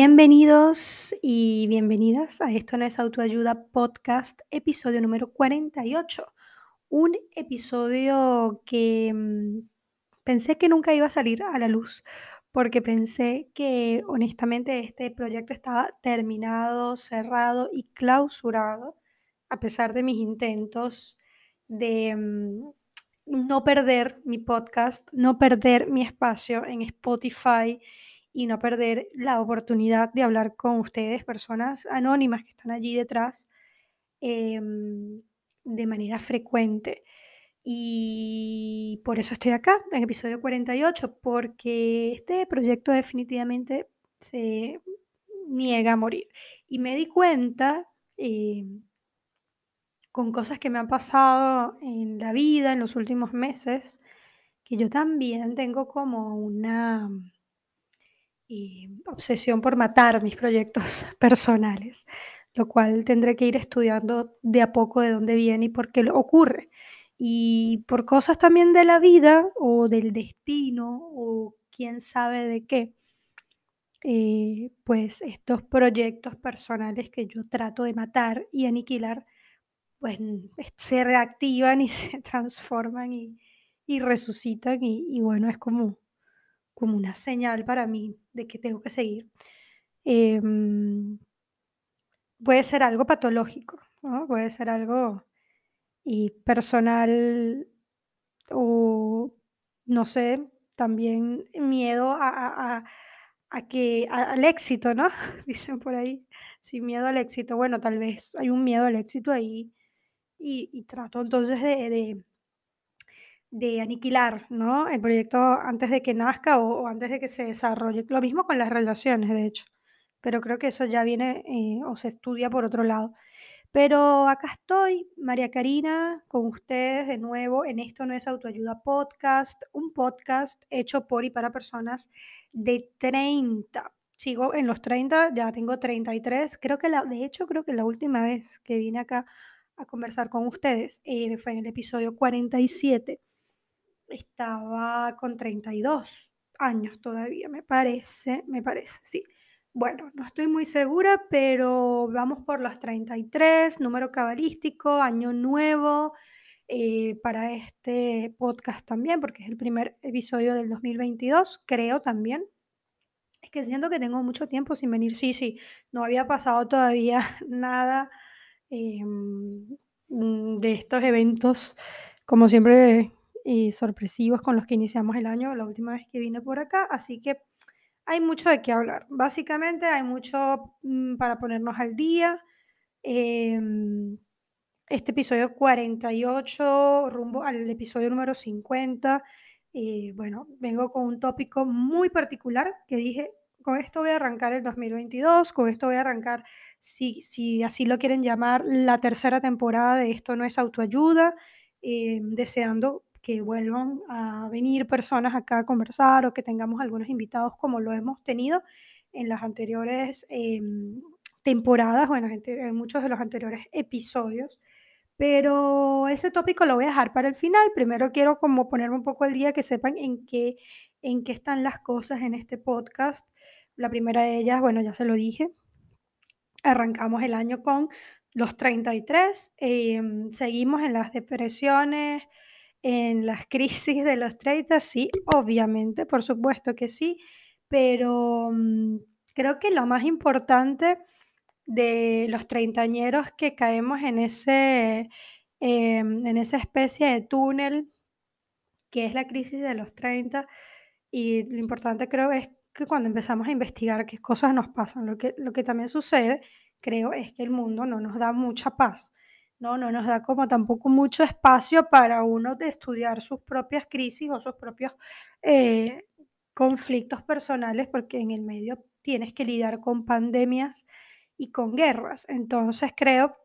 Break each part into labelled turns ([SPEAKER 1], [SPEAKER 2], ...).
[SPEAKER 1] Bienvenidos y bienvenidas a Esto no es autoayuda podcast, episodio número 48. Un episodio que mm, pensé que nunca iba a salir a la luz, porque pensé que honestamente este proyecto estaba terminado, cerrado y clausurado, a pesar de mis intentos de mm, no perder mi podcast, no perder mi espacio en Spotify y no perder la oportunidad de hablar con ustedes, personas anónimas que están allí detrás, em, de manera frecuente. Y por eso estoy acá, en episodio 48, porque este proyecto definitivamente se niega a morir. Y me di cuenta, em, con cosas que me han pasado en la vida en los últimos meses, que yo también tengo como una obsesión por matar mis proyectos personales, lo cual tendré que ir estudiando de a poco de dónde viene y por qué ocurre. Y por cosas también de la vida o del destino o quién sabe de qué, eh, pues estos proyectos personales que yo trato de matar y aniquilar, pues se reactivan y se transforman y, resucitan y bueno, es como como una señal para mí de que tengo que seguir. Em, puede ser algo patológico, puede ser algo y personal o no sé, también miedo a, que al éxito, ¿no? Dicen por ahí, sin miedo al éxito. Bueno, tal vez hay un miedo al éxito ahí y, trato entonces de aniquilar ¿no? el proyecto antes de que nazca o, antes de que se desarrolle. Lo mismo con las relaciones, de hecho, pero creo que eso ya viene eh, o se estudia por otro lado. Pero acá estoy, María Karina, con ustedes de nuevo en Esto no es autoayuda podcast, un podcast hecho por y para personas de 30. Sigo en los 30, ya tengo 33. Creo que la, de hecho, creo que la última vez que vine acá a conversar con ustedes eh, fue en el episodio 47 estaba con 32 años todavía, me parece, me parece, sí. Bueno, no estoy muy segura, pero vamos por los 33, número cabalístico, año nuevo eh, para este podcast también, porque es el primer episodio del 2022, creo también. Es que siento que tengo mucho tiempo sin venir, sí, sí, no había pasado todavía nada em, de estos eventos, como siempre sorpresivos con los que iniciamos el año, la última vez que vine por acá, así que hay mucho de qué hablar. Básicamente hay mucho mm, para ponernos al día. Em, este episodio 48, rumbo al episodio número 50. Eh, bueno, vengo con un tópico muy particular que dije, con esto voy a arrancar el 2022, con esto voy a arrancar, si, si así lo quieren llamar, la tercera temporada de Esto no es autoayuda, em, deseando que vuelvan a venir personas acá a conversar o que tengamos algunos invitados como lo hemos tenido en las anteriores em, temporadas o en, muchos de los anteriores episodios. Pero ese tópico lo voy a dejar para el final. Primero quiero como ponerme un poco al día, que sepan en qué, en qué están las cosas en este podcast. La primera de ellas, bueno, ya se lo dije. Arrancamos el año con los 33. Em, seguimos en las depresiones, en las crisis de los 30, sí, obviamente, por supuesto que sí, pero mm, creo que lo más importante de los treintañeros que caemos en, ese, em, en esa especie de túnel que es la crisis de los 30 y lo importante creo es que cuando empezamos a investigar qué cosas nos pasan, lo que, lo que también sucede, creo, es que el mundo no nos da mucha paz. ¿No? No nos da como tampoco mucho espacio para uno de estudiar sus propias crisis o sus propios eh, conflictos personales, porque en el medio tienes que lidiar con pandemias y con guerras. Entonces creo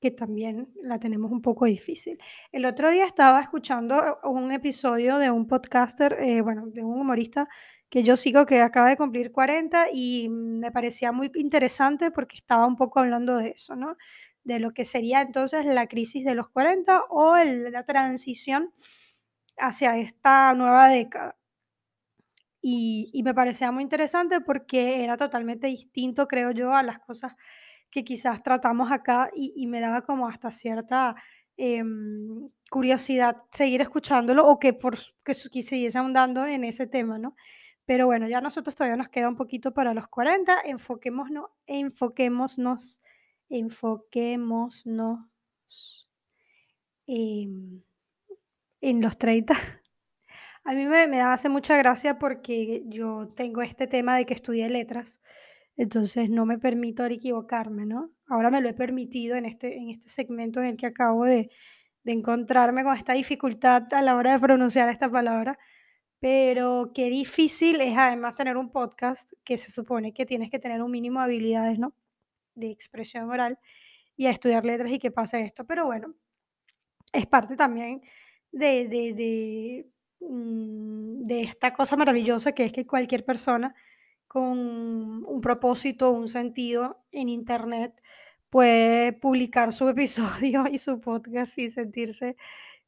[SPEAKER 1] que también la tenemos un poco difícil. El otro día estaba escuchando un episodio de un podcaster, eh, bueno, de un humorista que yo sigo que acaba de cumplir 40 y me parecía muy interesante porque estaba un poco hablando de eso, ¿no? De lo que sería entonces la crisis de los 40 o la transición hacia esta nueva década. y, me parecía muy interesante porque era totalmente distinto, creo yo, a las cosas que quizás tratamos acá y, me daba como hasta cierta em, curiosidad seguir escuchándolo o que, por, que que siguiese ahondando en ese tema, ¿no? Pero bueno, ya nosotros todavía nos queda un poquito para los 40, enfoquémonos, enfoquémonos, enfoquémonos em, en los 30. A mí me, hace mucha gracia porque yo tengo este tema de que estudié letras, entonces no me permito equivocarme, ¿no? Ahora me lo he permitido en este, en este segmento en el que acabo de, de encontrarme con esta dificultad a la hora de pronunciar esta palabra, pero qué difícil es además tener un podcast que se supone que tienes que tener un mínimo de habilidades, ¿no? De expresión oral y a estudiar letras y que pase esto, pero bueno, es parte también de de de, mm, esta cosa maravillosa que es que cualquier persona con un propósito, un sentido en Internet puede publicar su episodio y su podcast y sentirse,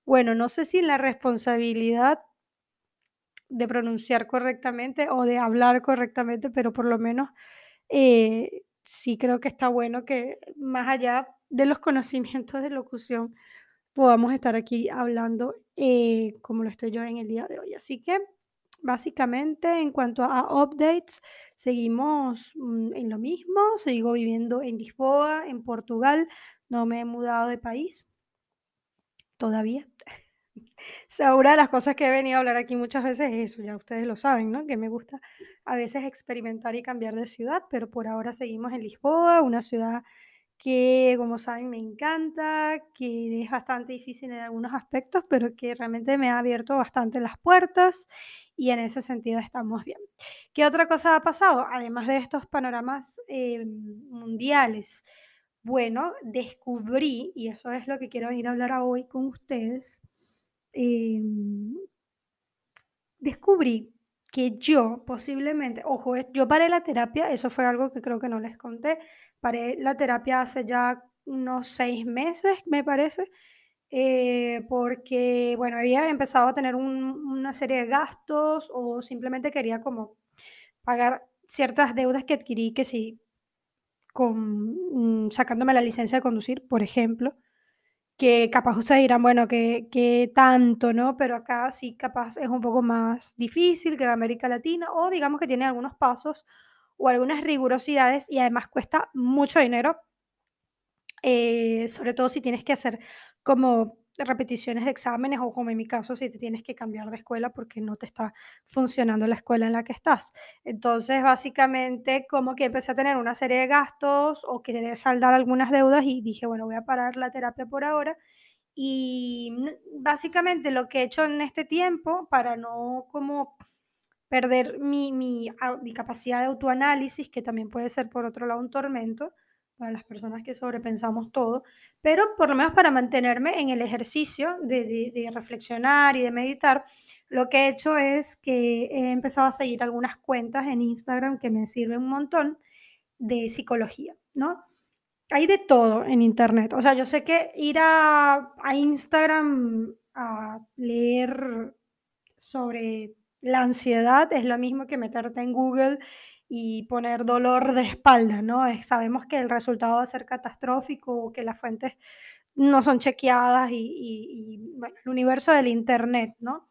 [SPEAKER 1] bueno, no sé si la responsabilidad de pronunciar correctamente o de hablar correctamente, pero por lo menos, eh, sí creo que está bueno que más allá de los conocimientos de locución, podamos estar aquí hablando, eh, como lo estoy yo en el día de hoy. Así que, básicamente, en cuanto a updates, seguimos, mm, en lo mismo, sigo viviendo en Lisboa, en Portugal, no me he mudado de país todavía. Sea, una de las cosas que he venido a hablar aquí muchas veces es eso, ya ustedes lo saben, ¿no? Que me gusta a veces experimentar y cambiar de ciudad, pero por ahora seguimos en Lisboa, una ciudad que, como saben, me encanta, que es bastante difícil en algunos aspectos, pero que realmente me ha abierto bastante las puertas y en ese sentido estamos bien. ¿Qué otra cosa ha pasado? Además de estos panoramas eh, mundiales, bueno, descubrí, y eso es lo que quiero venir a hablar hoy con ustedes, em, descubrí que yo posiblemente, ojo, yo paré la terapia, eso fue algo que creo que no les conté, paré la terapia hace ya unos seis meses, me parece, eh, porque, bueno, había empezado a tener un- una serie de gastos o simplemente quería como pagar ciertas deudas que adquirí, que sí, con, mm, sacándome la licencia de conducir, por ejemplo que capaz ustedes dirán, bueno, que que tanto, ¿no? Pero acá sí capaz es un poco más difícil que en América Latina, o digamos que tiene algunos pasos o algunas rigurosidades y además cuesta mucho dinero, eh, sobre todo si tienes que hacer como repeticiones de exámenes o como en mi caso, si te tienes que cambiar de escuela porque no te está funcionando la escuela en la que estás. Entonces, básicamente, como que empecé a tener una serie de gastos o querer saldar algunas deudas y dije, bueno, voy a parar la terapia por ahora. Y básicamente lo que he hecho en este tiempo para no como perder mi, mi, au- mi capacidad de autoanálisis, que también puede ser por otro lado un tormento para las personas que sobrepensamos todo, pero por lo menos para mantenerme en el ejercicio de, de- reflexionar y de meditar, lo que he hecho es que he empezado a seguir algunas cuentas en Instagram que me sirven un montón de psicología, ¿no? Hay de todo en internet. O sea, yo sé que ir a, a Instagram a leer sobre la ansiedad es lo mismo que meterte en Google y poner dolor de espalda, ¿no? Es- sabemos que el resultado va a ser catastrófico que las fuentes no son chequeadas y, y- y, bueno, el universo del internet, ¿no?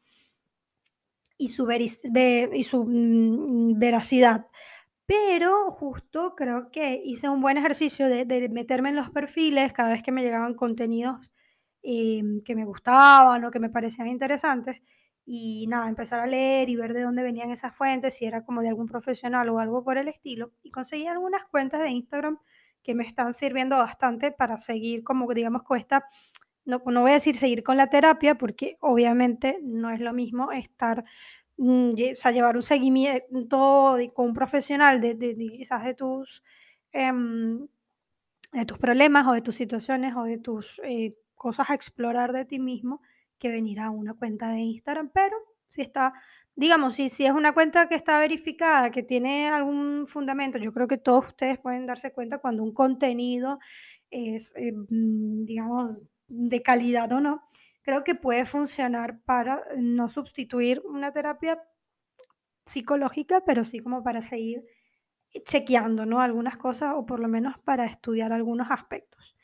[SPEAKER 1] Y su, ve- y su mm, veracidad. Pero justo creo que hice un buen ejercicio de, de meterme en los perfiles cada vez que me llegaban contenidos em, que me gustaban o que me parecían interesantes. Y nada, empezar a leer y ver de dónde venían esas fuentes, si era como de algún profesional o algo por el estilo. Y conseguí algunas cuentas de Instagram que me están sirviendo bastante para seguir como digamos con esta, no, no voy a decir seguir con la terapia porque obviamente no es lo mismo estar Mm, o sea, llevar un seguimiento con un profesional de de de quizás de tus, em, de tus problemas o de tus situaciones o de tus, eh, cosas a explorar de ti mismo, que venir a una cuenta de Instagram, pero si está digamos, si si es una cuenta que está verificada, que tiene algún fundamento, yo creo que todos ustedes pueden darse cuenta cuando un contenido es, eh, mm, digamos, de calidad o no. Creo que puede funcionar para no sustituir una terapia psicológica, pero sí como para seguir chequeando, ¿no? Algunas cosas o por lo menos para estudiar algunos aspectos.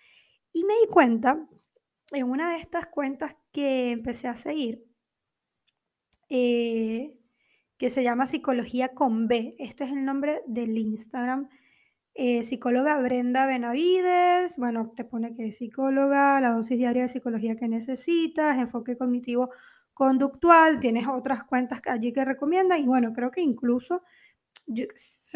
[SPEAKER 1] Y me di cuenta en una de estas cuentas que empecé a seguir, eh, que se llama Psicología con B. Este es el nombre del Instagram. Eh, psicóloga Brenda Benavides, bueno, te pone que es psicóloga, la dosis diaria de psicología que necesitas, enfoque cognitivo conductual, tienes otras cuentas allí que recomiendan y bueno, creo que incluso yo,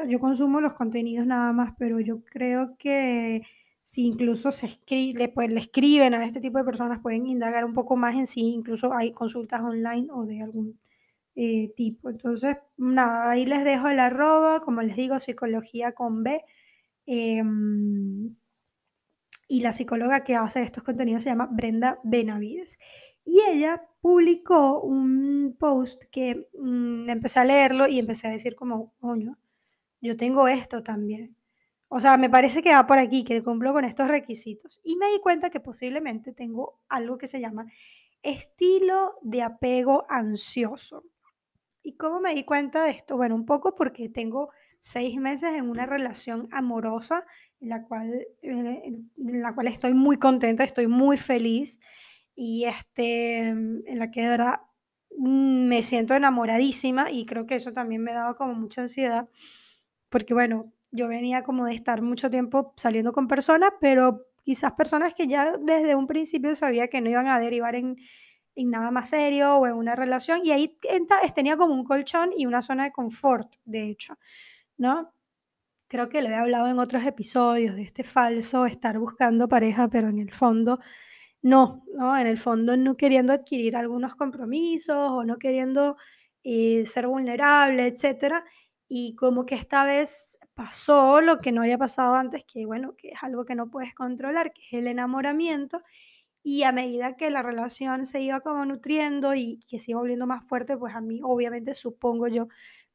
[SPEAKER 1] yo consumo los contenidos nada más, pero yo creo que si incluso se escribe, pues, le escriben a este tipo de personas, pueden indagar un poco más en sí, incluso hay consultas online o de algún eh, tipo. Entonces, nada, ahí les dejo el arroba, como les digo, psicología con B. Em, y la psicóloga que hace estos contenidos se llama Brenda Benavides. Y ella publicó un post que mm, empecé a leerlo y empecé a decir como, coño, yo tengo esto también. O sea, me parece que va por aquí, que cumplo con estos requisitos. Y me di cuenta que posiblemente tengo algo que se llama estilo de apego ansioso. ¿Y cómo me di cuenta de esto? Bueno, un poco porque tengo seis meses en una relación amorosa en la cual, en la cual estoy muy contenta, estoy muy feliz y este, en la que de verdad me siento enamoradísima y creo que eso también me daba como mucha ansiedad porque bueno, yo venía como de estar mucho tiempo saliendo con personas, pero quizás personas que ya desde un principio sabía que no iban a derivar en, en nada más serio o en una relación y ahí tenía como un colchón y una zona de confort, de hecho, ¿no? Creo que le he hablado en otros episodios de este falso estar buscando pareja, pero en el fondo no, ¿no? En el fondo no queriendo adquirir algunos compromisos o no queriendo eh, ser vulnerable, etcétera. Y como que esta vez pasó lo que no había pasado antes, que bueno, que es algo que no puedes controlar, que es el enamoramiento. Y a medida que la relación se iba como nutriendo y que se iba volviendo más fuerte, pues a mí obviamente supongo yo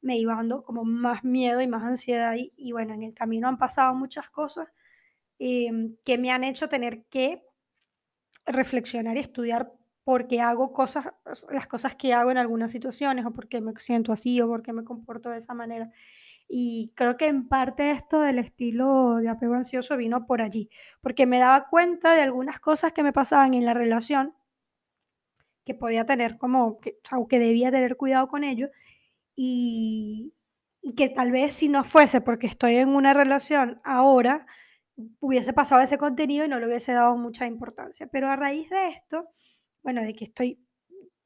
[SPEAKER 1] me iba dando como más miedo y más ansiedad. Y, bueno, en el camino han pasado muchas cosas em, que me han hecho tener que reflexionar y estudiar por qué hago cosas, las cosas que hago en algunas situaciones o por qué me siento así o por qué me comporto de esa manera. Y creo que en parte esto del estilo de apego ansioso vino por allí, porque me daba cuenta de algunas cosas que me pasaban en la relación que podía tener como, que, o que debía tener cuidado con ello y, y que tal vez si no fuese porque estoy en una relación ahora, hubiese pasado ese contenido y no le hubiese dado mucha importancia. Pero a raíz de esto, bueno, de que estoy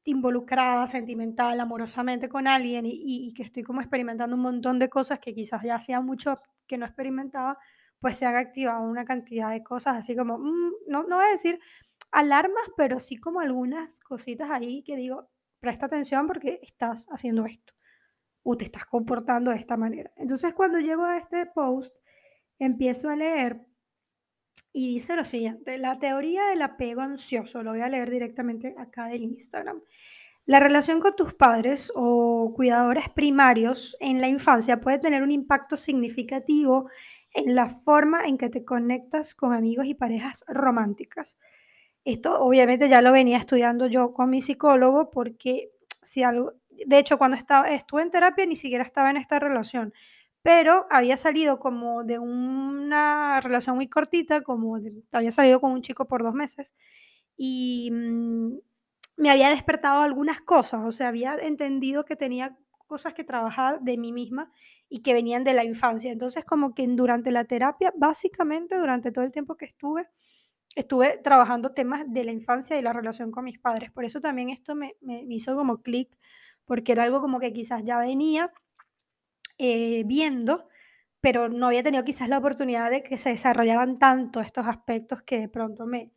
[SPEAKER 1] involucrada sentimental, amorosamente con alguien y, que estoy como experimentando un montón de cosas que quizás ya hacía mucho que no experimentaba, pues se han activado una cantidad de cosas así como, mm, no, no voy a decir alarmas, pero sí como algunas cositas ahí que digo, presta atención porque estás haciendo esto o te estás comportando de esta manera. Entonces cuando llego a este post, empiezo a leer y dice lo siguiente, la teoría del apego ansioso, lo voy a leer directamente acá del Instagram. La relación con tus padres o cuidadores primarios en la infancia puede tener un impacto significativo en la forma en que te conectas con amigos y parejas románticas. Esto obviamente ya lo venía estudiando yo con mi psicólogo porque si algo, de hecho cuando estaba, estuve en terapia ni siquiera estaba en esta relación, pero había salido como de una relación muy cortita, como había salido con un chico por dos meses y mm, me había despertado algunas cosas, o sea, había entendido que tenía cosas que trabajar de mí misma y que venían de la infancia. Entonces, como que durante la terapia, básicamente durante todo el tiempo que estuve, estuve trabajando temas de la infancia y la relación con mis padres. Por eso también esto me, me hizo como clic, porque era algo como que quizás ya venía eh, viendo, pero no había tenido quizás la oportunidad de que se desarrollaran tanto estos aspectos que de pronto me,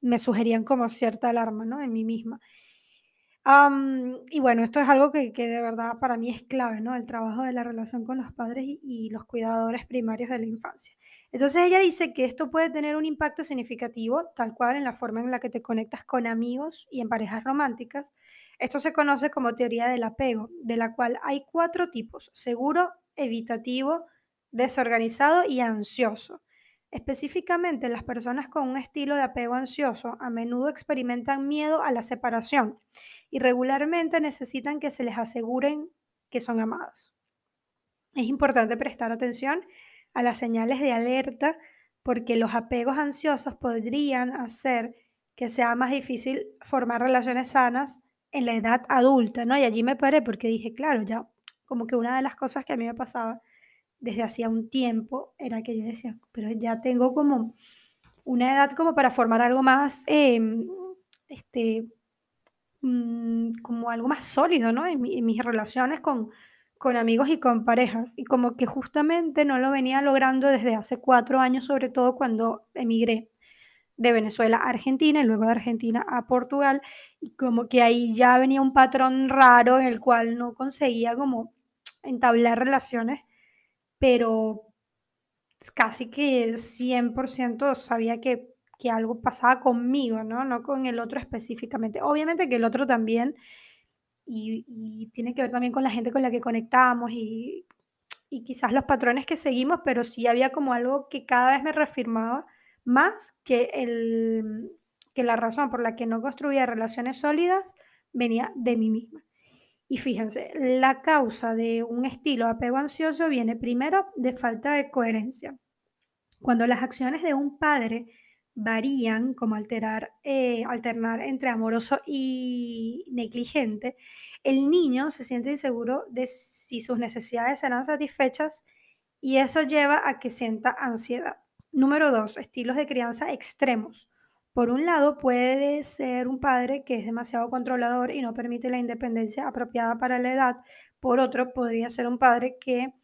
[SPEAKER 1] me sugerían como cierta alarma ¿no? en mí misma. y bueno, esto es algo que, que, de verdad para mí es clave, ¿no? El trabajo de la relación con los padres y, los cuidadores primarios de la infancia. Entonces ella dice que esto puede tener un impacto significativo, tal cual en la forma en la que te conectas con amigos y en parejas románticas, esto se conoce como teoría del apego, de la cual hay cuatro tipos, seguro, evitativo, desorganizado y ansioso. Específicamente, las personas con un estilo de apego ansioso a menudo experimentan miedo a la separación y regularmente necesitan que se les aseguren que son amadas. Es importante prestar atención a las señales de alerta porque los apegos ansiosos podrían hacer que sea más difícil formar relaciones sanas en la edad adulta, ¿no? Y allí me paré porque dije, claro, ya como que una de las cosas que a mí me pasaba desde hacía un tiempo era que yo decía, pero ya tengo como una edad como para formar algo más, em, este, mm, como algo más sólido, ¿no? En, mis relaciones con, con amigos y con parejas. Y como que justamente no lo venía logrando desde hace cuatro años, sobre todo cuando emigré de Venezuela a Argentina y luego de Argentina a Portugal. Y como que ahí ya venía un patrón raro en el cual no conseguía como entablar relaciones, pero casi que 100% sabía que, que algo pasaba conmigo, ¿no? No con el otro específicamente. Obviamente que el otro también, y, tiene que ver también con la gente con la que conectamos y, y quizás los patrones que seguimos, pero sí había como algo que cada vez me reafirmaba más que, el, que la razón por la que no construía relaciones sólidas venía de mí misma. Y fíjense, la causa de un estilo apego ansioso viene primero de falta de coherencia. Cuando las acciones de un padre varían, como alterar, eh, alternar entre amoroso y negligente, el niño se siente inseguro de si sus necesidades serán satisfechas y eso lleva a que sienta ansiedad. Número dos, estilos de crianza extremos. Por un lado, puede ser un padre que es demasiado controlador y no permite la independencia apropiada para la edad. Por otro, podría ser un padre que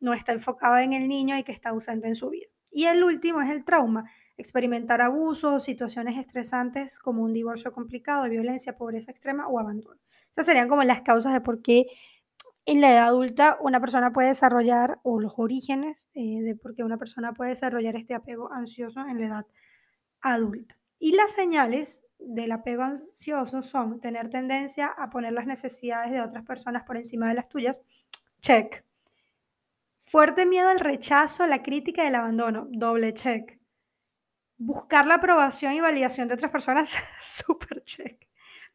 [SPEAKER 1] no está enfocado en el niño y que está ausente en su vida. Y el último es el trauma, experimentar abusos, situaciones estresantes como un divorcio complicado, violencia, pobreza extrema o abandono. Esas serían como las causas de por qué en la edad adulta una persona puede desarrollar, o los orígenes eh, de por qué una persona puede desarrollar este apego ansioso en la edad adulta. Y las señales del apego ansioso son tener tendencia a poner las necesidades de otras personas por encima de las tuyas. Check. Fuerte miedo al rechazo, la crítica y el abandono. Doble check. Buscar la aprobación y validación de otras personas. Super check.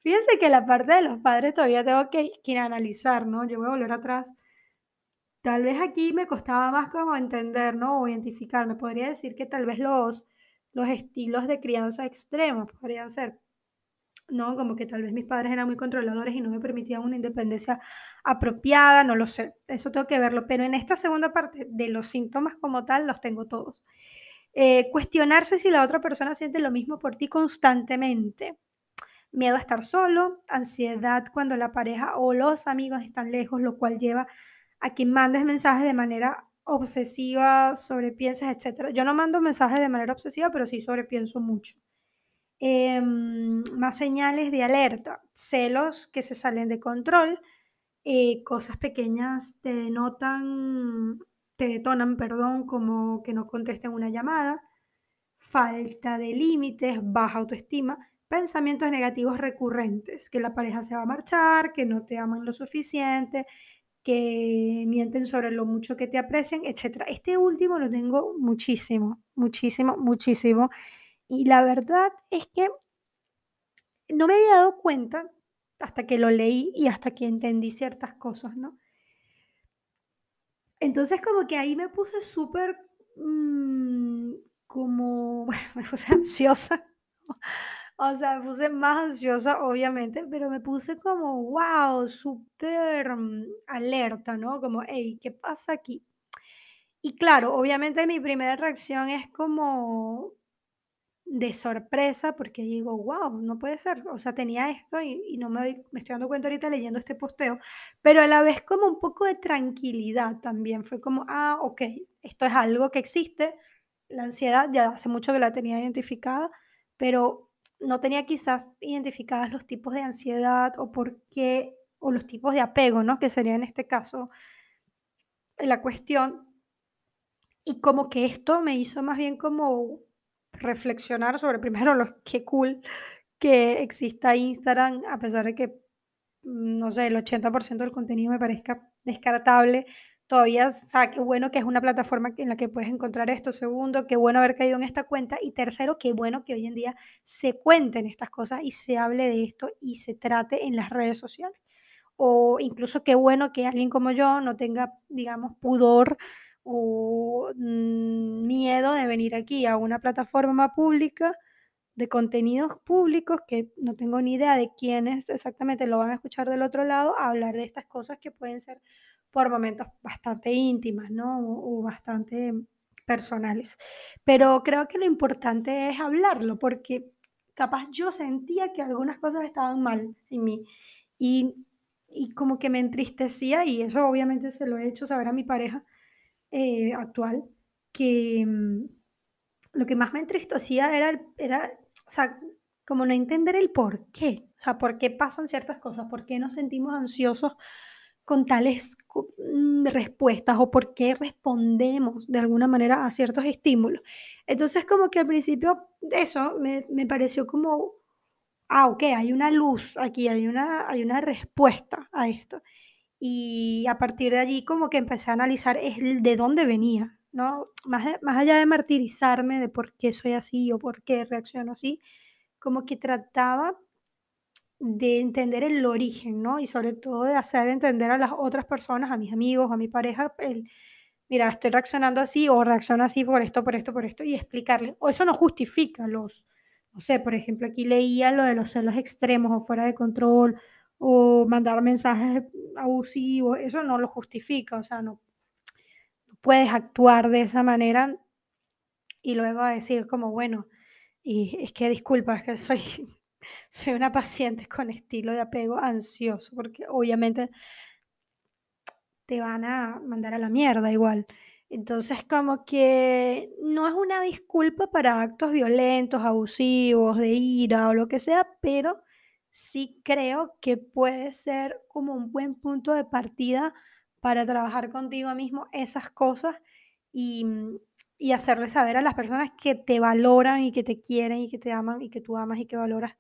[SPEAKER 1] Fíjense que la parte de los padres todavía tengo que, que analizar, ¿no? Yo voy a volver atrás. Tal vez aquí me costaba más como entender, ¿no? O identificar. Me podría decir que tal vez los los estilos de crianza extremos podrían ser. ¿no? Como que tal vez mis padres eran muy controladores y no me permitían una independencia apropiada, no lo sé, eso tengo que verlo, pero en esta segunda parte de los síntomas como tal los tengo todos. Eh, cuestionarse si la otra persona siente lo mismo por ti constantemente. Miedo a estar solo, ansiedad cuando la pareja o los amigos están lejos, lo cual lleva a que mandes mensajes de manera obsesiva, sobrepiensas, etc. Yo no mando mensajes de manera obsesiva, pero sí sobrepienso mucho. Em, más señales de alerta, celos que se salen de control, eh, cosas pequeñas te denotan, te detonan, perdón, como que no contesten una llamada, falta de límites, baja autoestima, pensamientos negativos recurrentes, que la pareja se va a marchar, que no te aman lo suficiente, que mienten sobre lo mucho que te aprecian, etc. Este último lo tengo muchísimo, muchísimo, muchísimo. Y la verdad es que no me había dado cuenta hasta que lo leí y hasta que entendí ciertas cosas, ¿no? Entonces como que ahí me puse súper mm, como, me puse ansiosa. O sea, me puse más ansiosa, obviamente, pero me puse como, wow, súper mm, alerta, ¿no? Como, hey, ¿qué pasa aquí? Y claro, obviamente mi primera reacción es como de sorpresa, porque digo, wow, no puede ser. O sea, tenía esto y, no me, me estoy dando cuenta ahorita leyendo este posteo, pero a la vez como un poco de tranquilidad también. Fue como, ah, ok, esto es algo que existe. La ansiedad ya hace mucho que la tenía identificada, pero no tenía quizás identificadas los tipos de ansiedad o por qué, o los tipos de apego, ¿no? Que sería en este caso la cuestión. Y como que esto me hizo más bien como reflexionar sobre primero lo que cool que exista Instagram, a pesar de que, no sé, el 80% del contenido me parezca descartable, todavía, o qué bueno que es una plataforma en la que puedes encontrar esto. Segundo, qué bueno haber caído en esta cuenta. Y tercero, qué bueno que hoy en día se cuenten estas cosas y se hable de esto y se trate en las redes sociales. o incluso qué bueno que alguien como yo no tenga, digamos, pudor o mm, miedo de venir aquí a una plataforma pública de contenidos públicos que no tengo ni idea de quiénes exactamente lo van a escuchar del otro lado, a hablar de estas cosas que pueden ser por momentos bastante íntimas, ¿no? O, bastante personales. Pero creo que lo importante es hablarlo, porque capaz yo sentía que algunas cosas estaban mal en mí y, y como que me entristecía, y eso obviamente se lo he hecho saber a mi pareja eh, actual, que mm, lo que más me entristecía era, era o sea, como no entender el por qué, o sea, por qué pasan ciertas cosas, por qué nos sentimos ansiosos con tales mm, respuestas o por qué respondemos de alguna manera a ciertos estímulos. Entonces, como que al principio eso me, me pareció como, ah, ok, hay una luz aquí, hay una, hay una respuesta a esto. Y a partir de allí como que empecé a analizar el de dónde venía, ¿no? Más, más allá de martirizarme de por qué soy así o por qué reacciono así, como que trataba de entender el origen, ¿no? Y sobre todo de hacer entender a las otras personas, a mis amigos, a mi pareja, el, mira, estoy reaccionando así o reacciono así por esto, por esto, por esto, y explicarle. O eso no justifica los, no sé, por ejemplo, aquí leía lo de los celos extremos o fuera de control, o mandar mensajes abusivos, eso no lo justifica, o sea, no, puedes actuar de esa manera y luego decir como, bueno, y es que disculpa, es que soy, soy una paciente con estilo de apego ansioso, porque obviamente te van a mandar a la mierda igual. Entonces, como que no es una disculpa para actos violentos, abusivos, de ira o lo que sea, pero sí creo que puede ser como un buen punto de partida para trabajar contigo mismo esas cosas y, y hacerle saber a las personas que te valoran y que te quieren y que te aman y que tú amas y que valoras.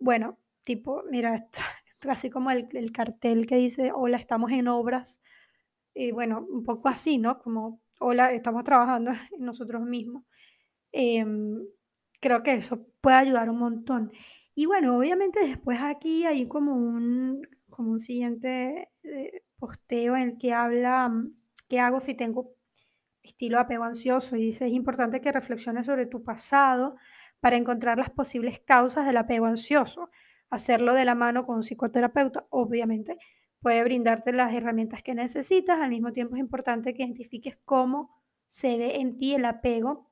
[SPEAKER 1] Bueno, tipo, mira, esto, así como el, el, cartel que dice, hola, estamos en obras. Y bueno, un poco así, ¿no? Como, hola, estamos trabajando en nosotros mismos. Em, creo que eso puede ayudar un montón. Y bueno, obviamente después aquí hay como un, como un siguiente eh, posteo en el que habla mm, qué hago si tengo estilo apego ansioso y dice es importante que reflexiones sobre tu pasado para encontrar las posibles causas del apego ansioso. Hacerlo de la mano con un psicoterapeuta, obviamente, puede brindarte las herramientas que necesitas. Al mismo tiempo es importante que identifiques cómo se ve en ti el apego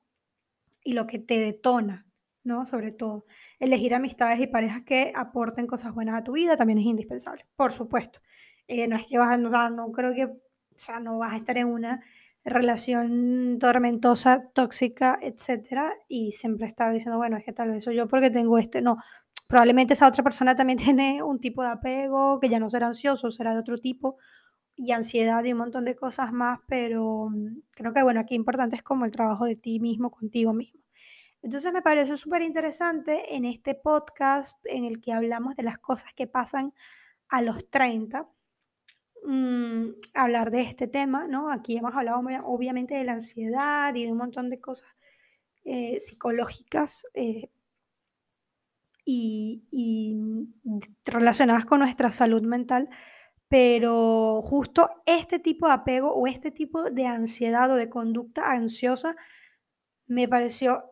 [SPEAKER 1] y lo que te detona, ¿no? Sobre todo, elegir amistades y parejas que aporten cosas buenas a tu vida también es indispensable, por supuesto. Eh, no es que vas a, no, no creo que, o sea, no vas a estar en una relación tormentosa, tóxica, etcétera, y siempre estar diciendo, bueno, es que tal vez soy yo porque tengo este, no, probablemente esa otra persona también tiene un tipo de apego que ya no será ansioso, será de otro tipo, y ansiedad y un montón de cosas más, pero mm, creo que, bueno, aquí importante es como el trabajo de ti mismo, contigo mismo. Entonces me pareció súper interesante en este podcast en el que hablamos de las cosas que pasan a los 30 Mm, hablar de este tema, ¿no? Aquí hemos hablado obviamente de la ansiedad y de un montón de cosas eh, psicológicas eh, y, relacionadas con nuestra salud mental, pero justo este tipo de apego o este tipo de ansiedad o de conducta ansiosa me pareció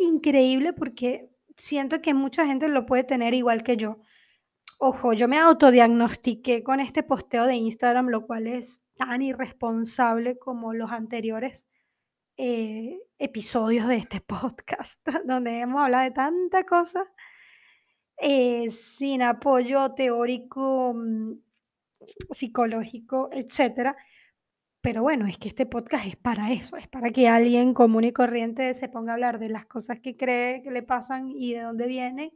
[SPEAKER 1] increíble porque siento que mucha gente lo puede tener igual que yo. Ojo, yo me autodiagnostiqué con este posteo de Instagram, lo cual es tan irresponsable como los anteriores eh, episodios de este podcast, donde hemos hablado de tanta cosa eh, sin apoyo teórico, mm, psicológico, etc. Pero bueno, es que este podcast es para eso, es para que alguien común y corriente se ponga a hablar de las cosas que cree que le pasan y de dónde vienen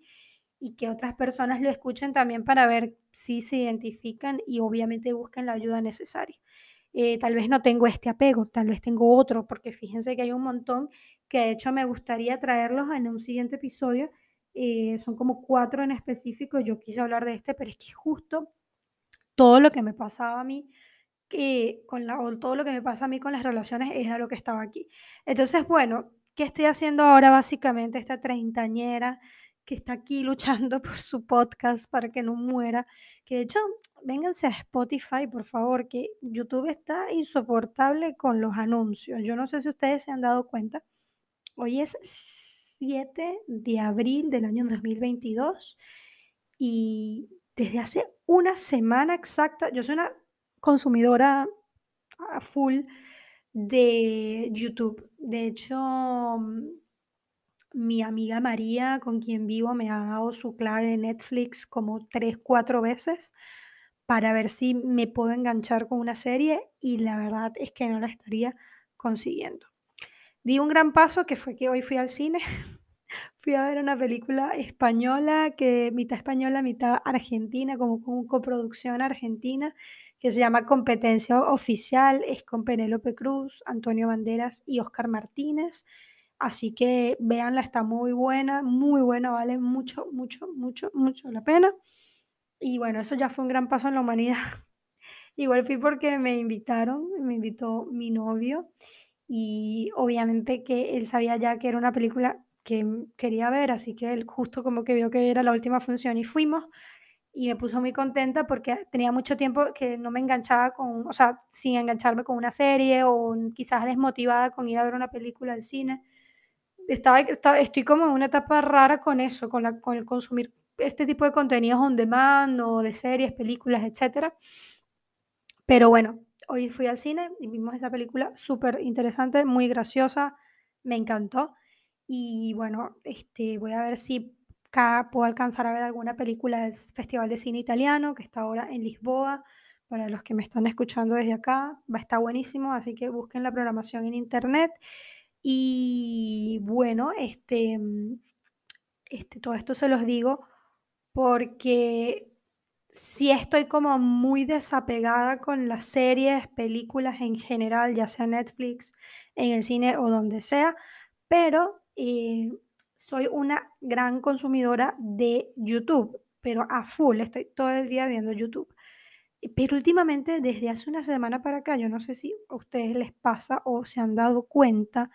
[SPEAKER 1] y que otras personas lo escuchen también para ver si se identifican y obviamente busquen la ayuda necesaria. Eh, tal vez no tengo este apego, tal vez tengo otro, porque fíjense que hay un montón que de hecho me gustaría traerlos en un siguiente episodio. Eh, son como cuatro en específico. Yo quise hablar de este, pero es que justo todo lo que me pasaba a mí que con la, todo lo que me pasa a mí con las relaciones era lo que estaba aquí. Entonces, bueno, ¿qué estoy haciendo ahora básicamente esta treintañera? Que está aquí luchando por su podcast para que no muera. Que de hecho, vénganse a Spotify, por favor, que YouTube está insoportable con los anuncios. Yo no sé si ustedes se han dado cuenta. Hoy es 7 de abril del año 2022 y desde hace una semana exacta, yo soy una consumidora a full de YouTube. De hecho, mi amiga María, con quien vivo, me ha dado su clave de Netflix como tres, cuatro veces para ver si me puedo enganchar con una serie y la verdad es que no la estaría consiguiendo. Di un gran paso que fue que hoy fui al cine. fui a ver una película española, que mitad española, mitad argentina, como con coproducción argentina, que se llama Competencia Oficial. Es con Penélope Cruz, Antonio Banderas y Oscar Martínez. Así que véanla, está muy buena, muy buena, vale mucho, mucho, mucho, mucho la pena. Y bueno, eso ya fue un gran paso en la humanidad. Igual fui porque me invitaron, me invitó mi novio y obviamente que él sabía ya que era una película que quería ver, así que él justo como que vio que era la última función y fuimos y me puso muy contenta porque tenía mucho tiempo que no me enganchaba con, o sea, sin engancharme con una serie o quizás desmotivada con ir a ver una película al cine. Estaba, estoy como en una etapa rara con eso, con, la, con el consumir este tipo de contenidos on demand o de series, películas, etcétera. Pero bueno, hoy fui al cine y vimos esa película súper interesante, muy graciosa, me encantó. Y bueno, este, voy a ver si acá puedo alcanzar a ver alguna película del Festival de Cine Italiano, que está ahora en Lisboa. Para los que me están escuchando desde acá, va a buenísimo, así que busquen la programación en internet. Y bueno, este, este, todo esto se los digo porque sí estoy como muy desapegada con las series, películas en general, ya sea Netflix, en el cine o donde sea, pero eh, soy una gran consumidora de YouTube, pero a full, estoy todo el día viendo YouTube. Pero últimamente, desde hace una semana para acá, yo no sé si a ustedes les pasa o se han dado cuenta,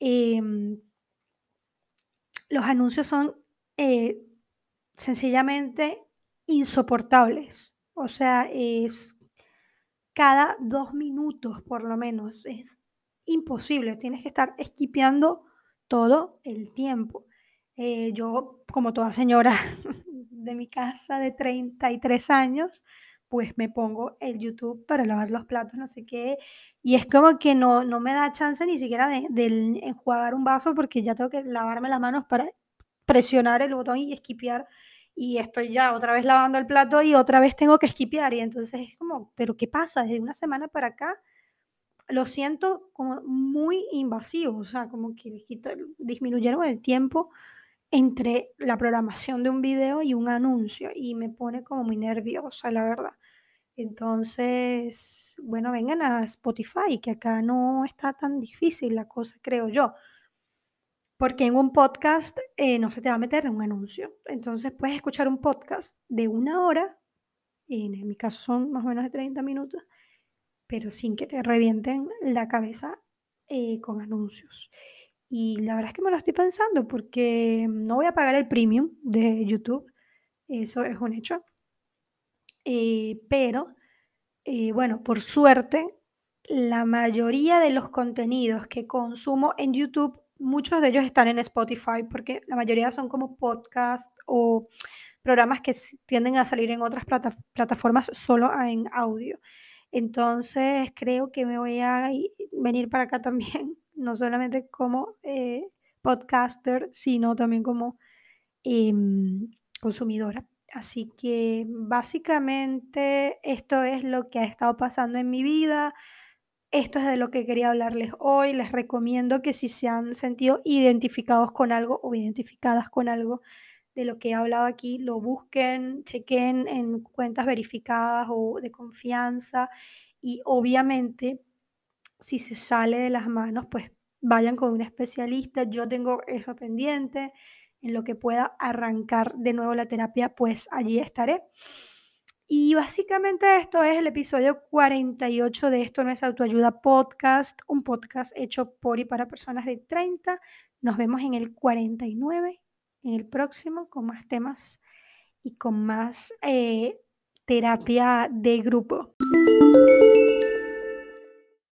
[SPEAKER 1] em, los anuncios son eh, sencillamente insoportables. O sea, es cada dos minutos por lo menos. Es imposible. Tienes que estar esquipeando todo el tiempo. Eh, yo, como toda señora de mi casa de 33 años, pues me pongo el YouTube para lavar los platos, no sé qué. Y es como que no, no me da chance ni siquiera de, de enjuagar un vaso porque ya tengo que lavarme las manos para presionar el botón y esquipear y estoy ya otra vez lavando el plato y otra vez tengo que esquipear y entonces es como, pero ¿qué pasa? Desde una semana para acá lo siento como muy invasivo, o sea, como que disminuyeron el tiempo entre la programación de un video y un anuncio y me pone como muy nerviosa, la verdad. Entonces, bueno, vengan a Spotify, que acá no está tan difícil la cosa, creo yo porque en un podcast eh, no se te va a meter un anuncio. Entonces puedes escuchar un podcast de una hora, y en mi caso son más o menos de 30 minutos, pero sin que te revienten la cabeza eh, con anuncios. Y la verdad es que me lo estoy pensando porque no voy a pagar el premium de YouTube, eso es un hecho. Eh, pero, bueno, por suerte, la mayoría de los contenidos que consumo en YouTube muchos de ellos están en Spotify porque la mayoría son como podcast o programas que tienden a salir en otras plataformas solo en audio. Entonces creo que me voy a venir para acá también, no solamente como eh, podcaster, sino también como em, consumidora. Así que básicamente esto es lo que ha estado pasando en mi vida. Esto es de lo que quería hablarles hoy. Les recomiendo que si se han sentido identificados con algo o identificadas con algo de lo que he hablado aquí, lo busquen, chequen en cuentas verificadas o de confianza y obviamente si se sale de las manos, pues vayan con un especialista. Yo tengo eso pendiente. En lo que pueda arrancar de nuevo la terapia, pues allí estaré. Y básicamente esto es el episodio 48 de Esto no es autoayuda podcast, un podcast hecho por y para personas de 30. Nos vemos en el 49 en el próximo con más temas y con más eh, terapia de grupo.